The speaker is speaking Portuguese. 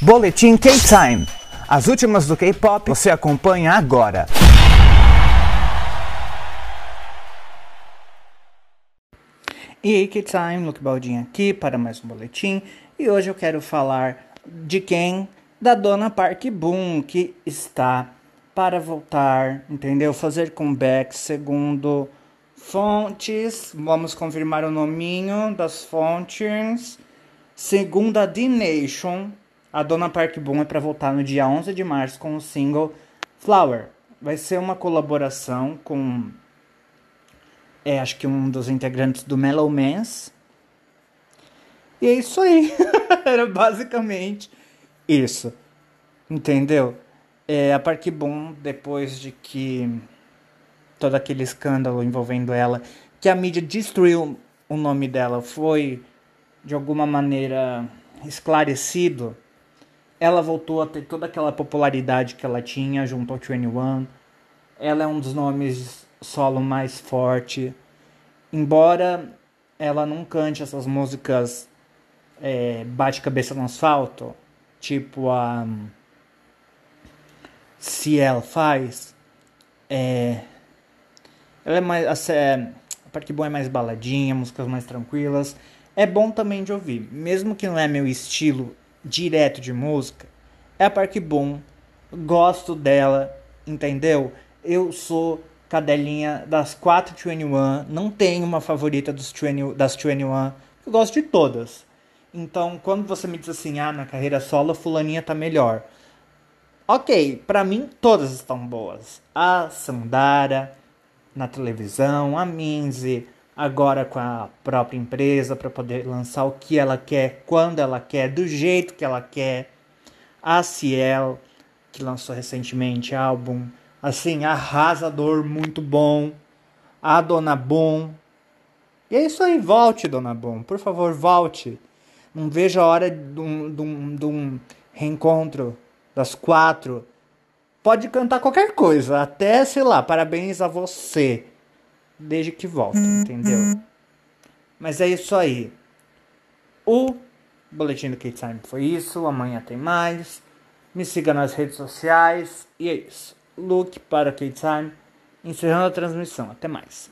Boletim K-Time. As últimas do K-pop você acompanha agora. E aí, K-Time, Luke Baldin aqui para mais um boletim. E hoje eu quero falar de quem? Da dona Park Boom, que está para voltar, entendeu? Fazer comeback segundo fontes. Vamos confirmar o nominho das fontes. Segundo a D-Nation, a Dona Park Boom é para voltar no dia 11 de março com o single Flower. Vai ser uma colaboração com, é, acho que um dos integrantes do Mellow Mans. E é isso aí. Era basicamente isso. Entendeu? É, a Park Boom, depois de que todo aquele escândalo envolvendo ela, que a mídia destruiu o nome dela, foi de alguma maneira esclarecido ela voltou a ter toda aquela popularidade que ela tinha junto ao 21. Ela é um dos nomes solo mais forte. Embora ela não cante essas músicas é, bate-cabeça no asfalto, tipo a Se ela faz, é, ela é mais. É, a parte boa é mais baladinha, músicas mais tranquilas. É bom também de ouvir, mesmo que não é meu estilo direto de música é a Park Boom. Gosto dela, entendeu? Eu sou cadelinha das 421, não tenho uma favorita dos 20, das 21, eu gosto de todas. Então, quando você me diz assim, ah, na carreira solo, fulaninha tá melhor. Ok, para mim todas estão boas. A Sandara na televisão, a Minzy agora com a própria empresa para poder lançar o que ela quer, quando ela quer, do jeito que ela quer. A Ciel, que lançou recentemente álbum, assim, arrasador, muito bom. A Dona Bom. E é isso aí, volte, Dona Bom, por favor, volte. Não vejo a hora de um, de um, de um reencontro das quatro. Pode cantar qualquer coisa, até, sei lá, parabéns a você desde que volta, uhum. entendeu? Mas é isso aí. O boletim do K-Time foi isso. Amanhã tem mais. Me siga nas redes sociais. E é isso. Look para K-Time. Encerrando a transmissão. Até mais.